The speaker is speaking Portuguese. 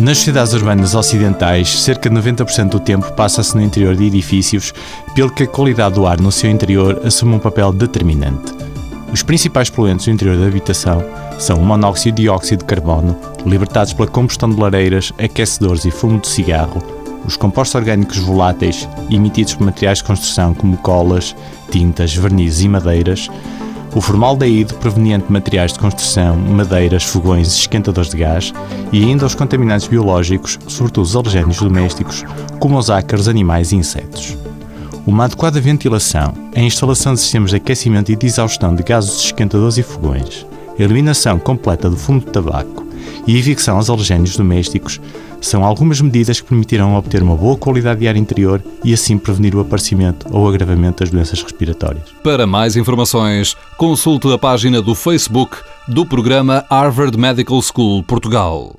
Nas sociedades urbanas ocidentais, cerca de 90% do tempo passa-se no interior de edifícios, pelo que a qualidade do ar no seu interior assume um papel determinante. Os principais poluentes do interior da habitação são o monóxido e dióxido de carbono, libertados pela combustão de lareiras, aquecedores e fumo de cigarro, os compostos orgânicos voláteis emitidos por materiais de construção como colas, tintas, vernizes e madeiras, o formaldeído proveniente de materiais de construção, madeiras, fogões e esquentadores de gás e ainda os contaminantes biológicos, sobretudo os alergénios domésticos, como os ácaros, animais e insetos. Uma adequada ventilação, a instalação de sistemas de aquecimento e de exaustão de gases de esquentadores e fogões, a eliminação completa do fumo de tabaco e a evicção aos alergénios domésticos são algumas medidas que permitirão obter uma boa qualidade de ar interior e assim prevenir o aparecimento ou agravamento das doenças respiratórias. Para mais informações, consulte a página do Facebook do programa Harvard Medical School Portugal.